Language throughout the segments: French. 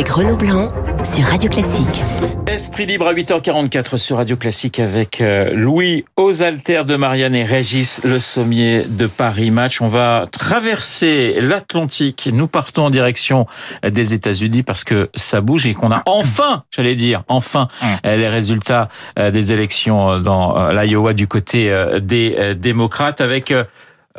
avec Renaud Blanc sur Radio Classique. Esprit libre à 8h44 sur Radio Classique avec euh, Louis Osalter de Marianne et Régis Le Sommier de Paris Match. On va traverser l'Atlantique. Nous partons en direction des États-Unis parce que ça bouge et qu'on a enfin, j'allais dire, enfin euh, les résultats euh, des élections dans l'Iowa du côté des démocrates avec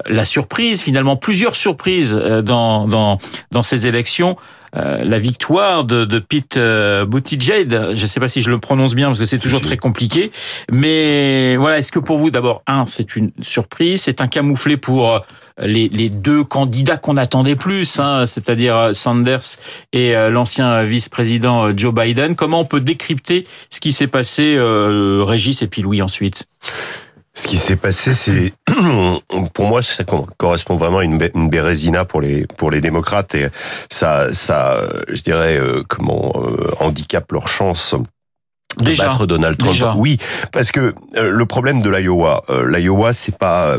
la surprise, finalement plusieurs surprises dans, dans, dans ces élections. Euh, la victoire de, de Pete euh, Buttigieg. Je ne sais pas si je le prononce bien parce que c'est toujours très compliqué. Mais voilà, est-ce que pour vous, d'abord, un, c'est une surprise, c'est un camouflet pour euh, les, les deux candidats qu'on attendait plus, hein, c'est-à-dire Sanders et l'ancien vice-président Joe Biden. Comment on peut décrypter ce qui s'est passé, Régis et puis Louis ensuite? Ce qui s'est passé, c'est pour moi ça correspond vraiment à une, bérésina pour les pour les démocrates et ça ça je dirais euh, comment euh, handicape leur chance de battre Donald Trump. Oui, parce que euh, le problème de l'Iowa, l'Iowa c'est pas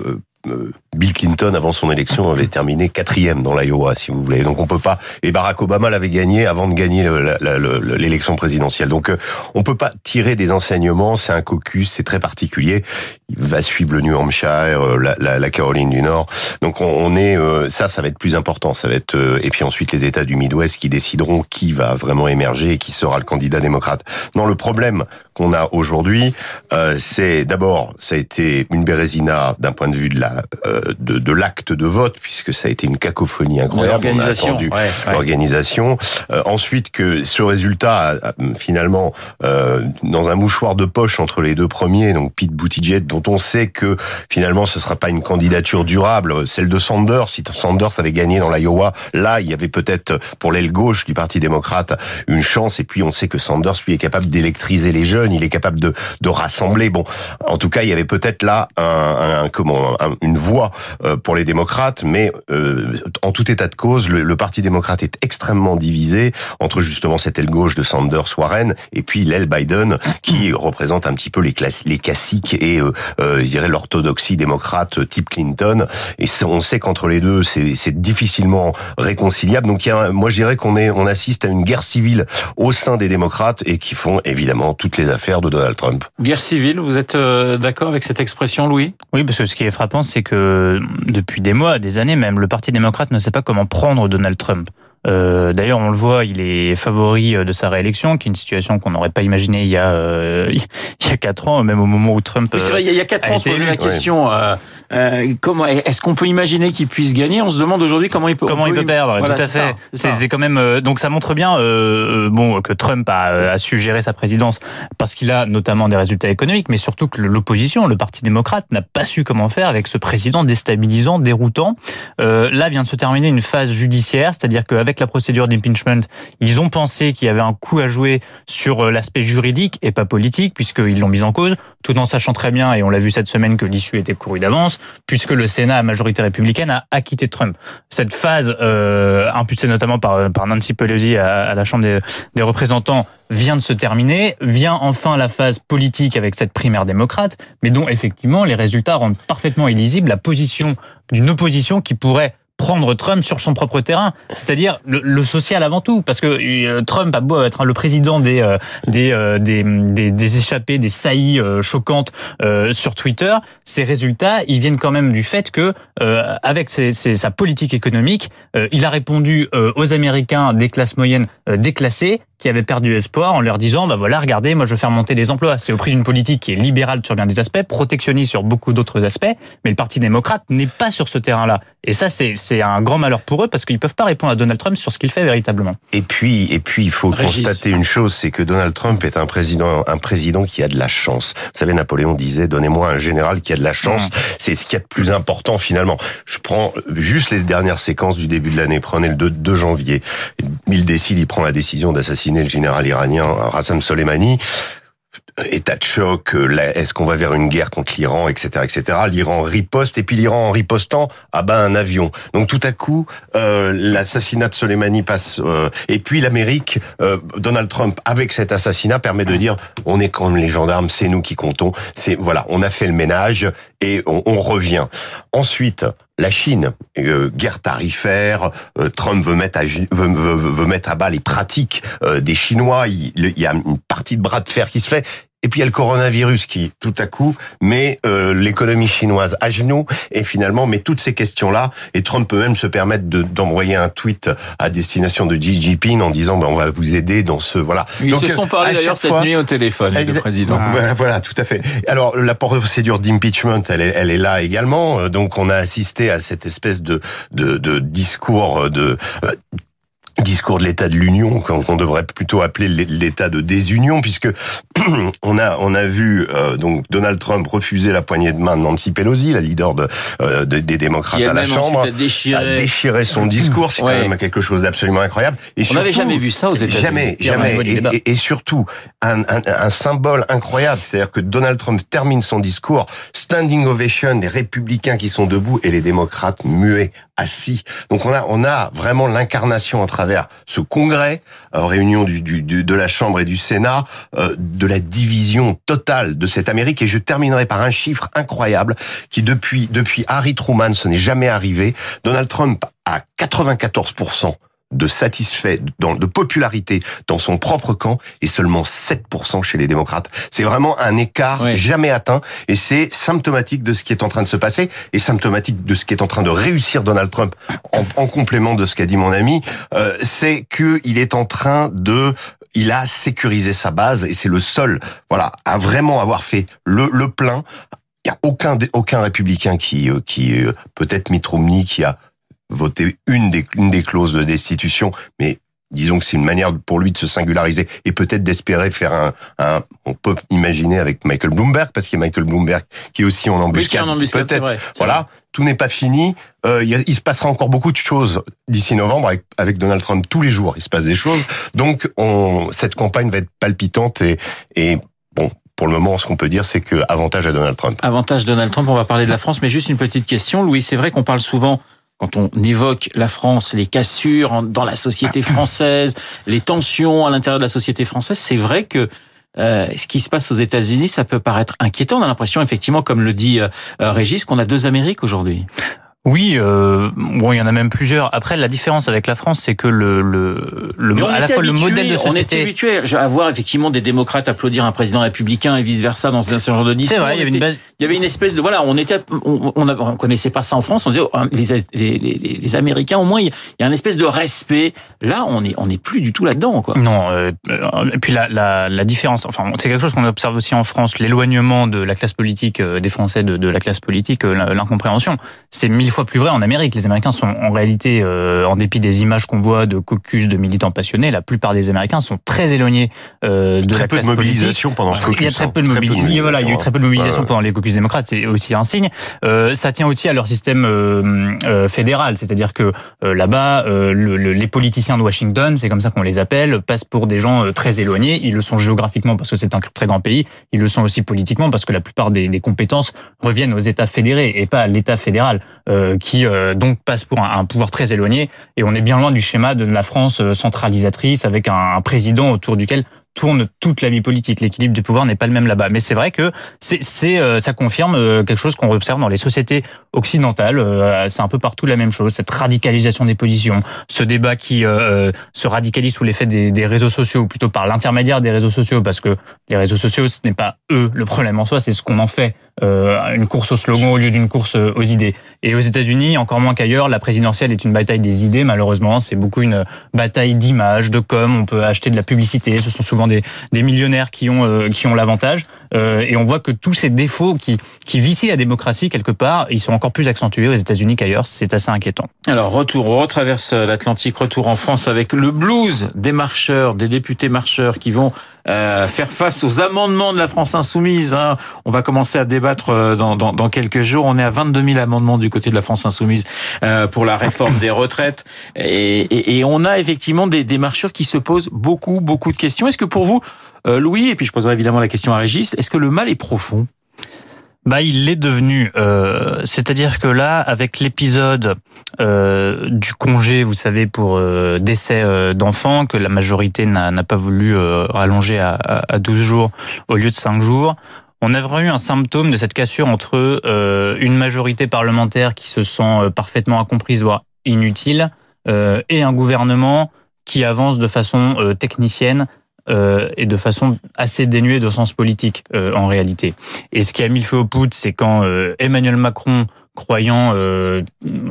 Bill Clinton, avant son élection, avait terminé quatrième dans l'Iowa, si vous voulez. Donc on peut pas. Et Barack Obama l'avait gagné avant de gagner l'élection présidentielle. Donc euh, on peut pas tirer des enseignements. C'est un caucus, c'est très particulier. Il va suivre le New Hampshire, euh, la, Caroline du Nord. Donc on, est euh, ça, ça va être plus important. Ça va être et puis ensuite les États du Midwest qui décideront qui va vraiment émerger et qui sera le candidat démocrate. Non, le problème qu'on a aujourd'hui, c'est d'abord ça a été une bérésina d'un point de vue de la de, de l'acte de vote, puisque ça a été une cacophonie incroyable. L'organisation. L'organisation. Euh, ensuite, que ce résultat, finalement, euh, dans un mouchoir de poche entre les deux premiers, donc Pete Buttigieg, dont on sait que finalement ce sera pas une candidature durable, celle de Sanders. Si Sanders avait gagné dans l'Iowa, là, il y avait peut-être pour l'aile gauche du Parti démocrate une chance. Et puis on sait que Sanders, lui, est capable d'électriser les jeunes, il est capable de, de rassembler. Bon, en tout cas, il y avait peut-être là un, un comment, une voie euh, pour les démocrates, mais euh, en tout état de cause, le, Parti démocrate est extrêmement divisé entre justement cette aile gauche de Sanders, Warren, et puis l'aile Biden, qui représente un petit peu les, les classiques et, euh, je dirais, l'orthodoxie démocrate type Clinton. Et on sait qu'entre les deux, c'est difficilement réconciliable. Donc, il y a, moi, je dirais qu'on est, on assiste à une guerre civile au sein des démocrates et qui font évidemment toutes les affaires de Donald Trump. Guerre civile, vous êtes d'accord avec cette expression, Louis? Oui, parce que ce qui est frappant, c'est que depuis des mois, des années même, le Parti démocrate ne sait pas comment prendre Donald Trump. Euh, D'ailleurs, on le voit, il est favori euh, de sa réélection, qui est une situation qu'on n'aurait pas imaginée il y a euh, il y a quatre ans, même au moment où Trump. c'est vrai, il y a quatre ans, on se posait la question. Euh, euh, comment est-ce qu'on peut imaginer qu'il puisse gagner? On se demande aujourd'hui comment il peut comment il peut perdre. tout à fait. C'est quand même euh, donc ça montre bien euh, bon que Trump a, a, su gérer sa présidence parce qu'il a notamment des résultats économiques, mais surtout que l'opposition, le Parti démocrate, n'a pas su comment faire avec ce président déstabilisant, déroutant. là vient de se terminer une phase judiciaire, c'est-à-dire qu'avec la procédure d'impeachment, ils ont pensé qu'il y avait un coup à jouer sur l'aspect juridique et pas politique, puisqu'ils l'ont mis en cause, tout en sachant très bien, et on l'a vu cette semaine, que l'issue était courue d'avance puisque le Sénat à majorité républicaine a acquitté Trump. Cette phase, euh, impulsée notamment par, par Nancy Pelosi à, la Chambre des, représentants, vient de se terminer. Vient enfin la phase politique avec cette primaire démocrate, mais dont effectivement les résultats rendent parfaitement illisible la position d'une opposition qui pourrait prendre Trump sur son propre terrain, c'est-à-dire le, social avant tout, parce que euh, Trump a beau être le président des euh, euh, des, des, des, échappées, des saillies choquantes sur Twitter, ces résultats, ils viennent quand même du fait que avec sa politique économique, il a répondu aux Américains des classes moyennes déclassées qui avaient perdu espoir en leur disant bah voilà regardez moi je veux faire monter les emplois. C'est au prix d'une politique qui est libérale sur bien des aspects protectionniste sur beaucoup d'autres aspects mais le parti démocrate n'est pas sur ce terrain-là. Et ça c'est c'est un grand malheur pour eux parce qu'ils peuvent pas répondre à Donald Trump sur ce qu'il fait véritablement. Et puis et puis il faut constater une chose c'est que Donald Trump est un président un président qui a de la chance. Vous savez Napoléon disait donnez-moi un général qui a de la chance. Mmh. c'est ce qui est de plus important finalement. Je prends juste les dernières séquences du début de l'année. Prenez le 2, 2 janvier il décide il prend la décision d'assassiner le général iranien Rassam Soleimani état de choc, est-ce qu'on va vers une guerre contre l'Iran, etc., etc. L'Iran riposte et puis l'Iran en ripostant abat un avion. Donc tout à coup, l'assassinat de Soleimani passe et puis l'Amérique, Donald Trump avec cet assassinat permet de dire on est comme les gendarmes, c'est nous qui comptons. C'est voilà, on a fait le ménage et on revient. Ensuite, la Chine, euh, guerre tarifaire, euh, Trump veut mettre, à, bas les pratiques euh, des Chinois, il, y a une partie de bras de fer qui se fait, et puis il y a le coronavirus qui, tout à coup, met euh, l'économie chinoise à genoux et finalement met toutes ces questions-là. Et Trump peut même se permettre d'envoyer un tweet à destination de Xi Jinping en disant ben, on va vous aider dans ce voilà. Ils se sont parlé d'ailleurs cette nuit au téléphone, le président. Voilà, voilà, tout à fait. Alors la procédure d'impeachment, elle est, elle est là également. Donc on a assisté à cette espèce de de, de discours de discours de l'état de l'union qu'on devrait plutôt appeler l'état de désunion puisque on a on a vu euh, donc Donald Trump refuser la poignée de main de Nancy Pelosi la leader de, euh, des démocrates à la chambre a déchiré... a déchiré son discours. C'est quand même quelque chose d'absolument incroyable. Et on n'avait jamais vu ça aux États-Unis jamais jamais. Et, et, surtout un, un, un symbole incroyable c'est-à-dire que Donald Trump termine son discours standing ovation des républicains qui sont debout et les démocrates muets assis. Donc on a on a vraiment l'incarnation entre travers ce congrès, euh, réunion de la Chambre et du Sénat, euh, de la division totale de cette Amérique. Et je terminerai par un chiffre incroyable qui, depuis, depuis Harry Truman, ce n'est jamais arrivé. Donald Trump a 94 de satisfait, de popularité dans son propre camp et seulement 7% chez les démocrates. C'est vraiment un écart jamais atteint et c'est symptomatique de ce qui est en train de se passer et symptomatique de ce qui est en train de réussir Donald Trump en, complément de ce qu'a dit mon ami, euh, c'est qu'il est en train de il a sécurisé sa base et c'est le seul, voilà, à vraiment avoir fait le, le plein. Il n'y a aucun aucun républicain qui euh, qui euh, peut-être Mitt Romney qui a voter une des, une des clauses de destitution, mais disons que c'est une manière pour lui de se singulariser et peut-être d'espérer faire un, un, on peut imaginer avec Michael Bloomberg parce qu'il y a Michael Bloomberg qui est aussi en embuscade. Oui, peut-être. Voilà, tout n'est pas fini. Euh, il, il, se passera encore beaucoup de choses d'ici novembre avec, avec Donald Trump tous les jours. Il se passe des choses. Donc, on, cette campagne va être palpitante et, et bon, pour le moment, ce qu'on peut dire, c'est que avantage à Donald Trump. Avantage Donald Trump. On va parler de la France, mais juste une petite question, Louis. C'est vrai qu'on parle souvent quand on évoque la France, les cassures dans la société française, les tensions à l'intérieur de la société française, c'est vrai que euh, ce qui se passe aux États-Unis, ça peut paraître inquiétant. On a l'impression, effectivement, comme le dit euh, Régis, qu'on a deux Amériques aujourd'hui. Oui, euh, bon, il y en a même plusieurs. Après, la différence avec la France, c'est que le, le, le à la fois le modèle de société. On était habitué à voir effectivement des démocrates applaudir un président républicain et vice versa dans ce genre de discours. C'est vrai, il y avait une base. Il y avait une espèce de voilà, on était, on, on, connaissait pas ça en France. On disait oh, les, les, les, les Américains au moins, il y a une espèce de respect. Là, on est on est plus du tout là-dedans, quoi. Non. Euh, et puis la, la, la différence, enfin, c'est quelque chose qu'on observe aussi en France, l'éloignement de la classe politique euh, des Français de, de la classe politique, euh, l'incompréhension. C'est mille fois plus vrai en Amérique. Les Américains sont en réalité, euh, en dépit des images qu'on voit de caucus de militants passionnés, la plupart des Américains sont très éloignés euh, de très la peu classe de mobilisation politique. pendant ce caucus. Il y a très peu de hein. mobilisation. Voilà, il y a eu très peu de mobilisation pendant les caucus démocrates. C'est aussi un signe. Euh, ça tient aussi à leur système euh, euh, fédéral, c'est-à-dire que euh, là-bas, le, les politiciens de Washington, c'est comme ça qu'on les appelle, passent pour des gens très éloignés. Ils le sont géographiquement parce que c'est un très grand pays. Ils le sont aussi politiquement parce que la plupart des, des compétences reviennent aux États fédérés et pas à l'État fédéral, qui donc passe pour un, pouvoir très éloigné. Et on est bien loin du schéma de la France centralisatrice avec un président autour duquel tourne toute la vie politique. L'équilibre du pouvoir n'est pas le même là-bas. Mais c'est vrai que c'est, euh, ça confirme euh, quelque chose qu'on observe dans les sociétés occidentales. Euh, c'est un peu partout la même chose. Cette radicalisation des positions, ce débat qui se radicalise sous l'effet des, des, réseaux sociaux, ou plutôt par l'intermédiaire des réseaux sociaux, parce que les réseaux sociaux, ce n'est pas eux le problème en soi, c'est ce qu'on en fait. une course au slogan au lieu d'une course aux idées. Et aux États-Unis, encore moins qu'ailleurs, la présidentielle est une bataille des idées. Malheureusement, c'est beaucoup une bataille d'images, de com. On peut acheter de la publicité. Ce sont souvent des, millionnaires qui ont, euh, qui ont l'avantage. Euh, et on voit que tous ces défauts qui, qui vicient la démocratie quelque part, ils sont encore plus accentués aux États-Unis qu'ailleurs. C'est assez inquiétant. Alors retour, on retraverse l'Atlantique, retour en France avec le blues des marcheurs, des députés marcheurs qui vont euh, faire face aux amendements de la France insoumise. Hein. On va commencer à débattre euh, dans, dans, dans, quelques jours. On est à 22 000 amendements du côté de la France insoumise euh, pour la réforme des retraites. Et, et, et, on a effectivement des, des marcheurs qui se posent beaucoup, beaucoup de questions. Est-ce que pour vous, Louis, et puis je poserai évidemment la question à Régis, est-ce que le mal est profond? Bah, il l'est devenu. Euh, C'est-à-dire que là, avec l'épisode euh, du congé, vous savez, pour euh, décès euh, d'enfants, que la majorité n'a pas voulu euh, rallonger à, à, 12 jours au lieu de 5 jours, on a vraiment eu un symptôme de cette cassure entre une majorité parlementaire qui se sent parfaitement incomprise, voire inutile, et un gouvernement qui avance de façon technicienne euh, et de façon assez dénuée de sens politique euh, en réalité. Et ce qui a mis le feu au poudre, c'est quand euh, Emmanuel Macron, croyant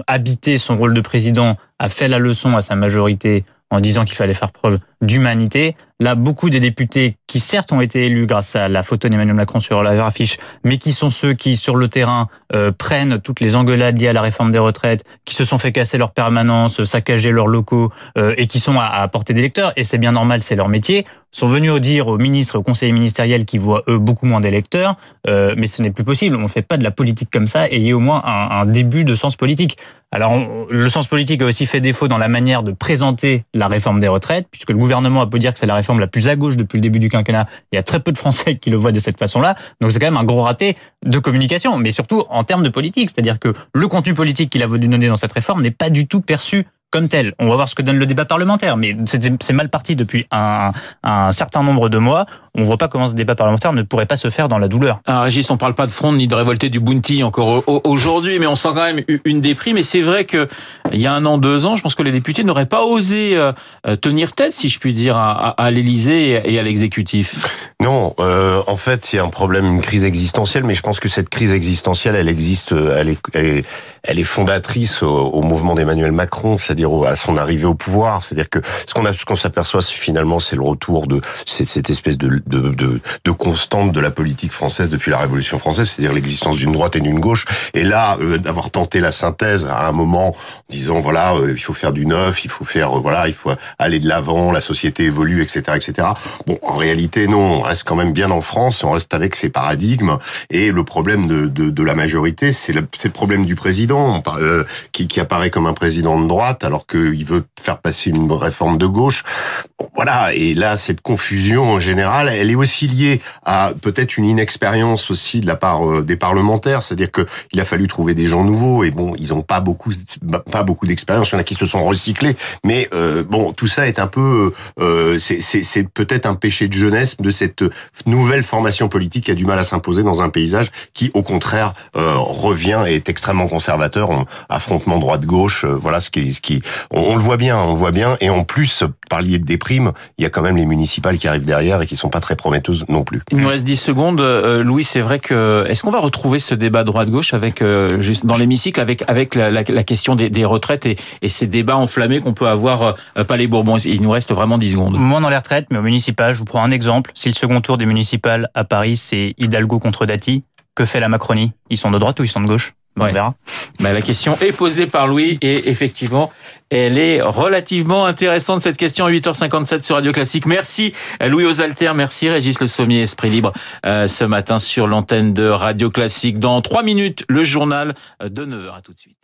habiter son rôle de président, a fait la leçon à sa majorité en disant qu'il fallait faire preuve d'humanité. Là, beaucoup des députés qui certes ont été élus grâce à la photo d'Emmanuel Macron sur la affiche, mais qui sont ceux qui, sur le terrain, euh, prennent toutes les engueulades liées à la réforme des retraites, qui se sont fait casser leur permanence, saccager leurs locaux, euh, et qui sont à, à portée d'électeurs, et c'est bien normal, c'est leur métier, sont venus dire aux ministres et aux conseillers ministériels qui voient, eux, beaucoup moins d'électeurs, euh, mais ce n'est plus possible, on ne fait pas de la politique comme ça, ayez au moins un, un début de sens politique. Alors, le sens politique a aussi fait défaut dans la manière de présenter la réforme des retraites, puisque le gouvernement a peut dire que c'est la réforme la plus à gauche depuis le début du quinquennat. Il y a très peu de Français qui le voient de cette façon-là. Donc, c'est quand même un gros raté de communication, mais surtout en termes de politique. C'est-à-dire que le contenu politique qu'il a voulu donner dans cette réforme n'est pas du tout perçu comme tel. On va voir ce que donne le débat parlementaire, mais c'est mal parti depuis un, un, certain nombre de mois. On voit pas comment ce débat parlementaire ne pourrait pas se faire dans la douleur. Alors, Régis, on parle pas de front ni de révolté du Bounty encore aujourd'hui, mais on sent quand même une déprime. Et c'est vrai que il y a un an, deux ans, je pense que les députés n'auraient pas osé euh, tenir tête, si je puis dire, à, à l'Élysée et à l'exécutif. Non, euh, en fait, il y a un problème, une crise existentielle, mais je pense que cette crise existentielle, elle existe, elle est, elle est, elle est fondatrice au, au mouvement d'Emmanuel Macron, c'est-à-dire à son arrivée au pouvoir. C'est-à-dire que ce qu'on a, ce qu'on s'aperçoit, finalement, c'est le retour de cette, espèce de, de, de, de, constante de la politique française depuis la Révolution française, c'est-à-dire l'existence d'une droite et d'une gauche. Et là, euh, d'avoir tenté la synthèse à un moment, disant voilà, euh, il faut faire du neuf, il faut faire euh, voilà, il faut aller de l'avant, la société évolue, etc., etc. Bon, en réalité, non, on reste quand même bien en France, on reste avec ces paradigmes. Et le problème de, de, de la majorité, c'est le, le problème du président, qui, qui apparaît comme un président de droite alors qu'il veut faire passer une réforme de gauche. voilà, et là, cette confusion en général, elle est aussi liée à peut-être une inexpérience aussi de la part euh, des parlementaires, c'est-à-dire que il a fallu trouver des gens nouveaux, et bon, ils ont pas beaucoup, pas beaucoup d'expérience, il y en a qui se sont recyclés, mais euh, bon, tout ça est un peu, euh, c'est peut-être un péché de jeunesse de cette nouvelle formation politique qui a du mal à s'imposer dans un paysage qui, au contraire, euh, revient et est extrêmement conservateur, affrontement droite-gauche, voilà ce qui, ce qui on, le voit bien, on le voit bien. Et en plus, par lier de déprime, il y a quand même les municipales qui arrivent derrière et qui sont pas très prometteuses non plus. Il nous reste 10 secondes. Euh, Louis, c'est vrai que est-ce qu'on va retrouver ce débat droite-gauche avec euh, juste dans l'hémicycle avec avec la, la, question des, des retraites et, et, ces débats enflammés qu'on peut avoir euh, pas les Bourbons. Il nous reste vraiment 10 secondes. Moins dans les retraites, mais au municipal, je vous prends un exemple. Si le second tour des municipales à Paris, c'est Hidalgo contre Dati, que fait la Macronie? Ils sont de droite ou ils sont de gauche? On verra. Bah, la question est posée par Louis et effectivement, elle est relativement intéressante cette question à 8h57 sur Radio Classique. Merci Louis Osalter, merci Régis Le Sommier, Esprit Libre, euh, ce matin sur l'antenne de Radio Classique. Dans trois minutes, le journal de 9h. À tout de suite.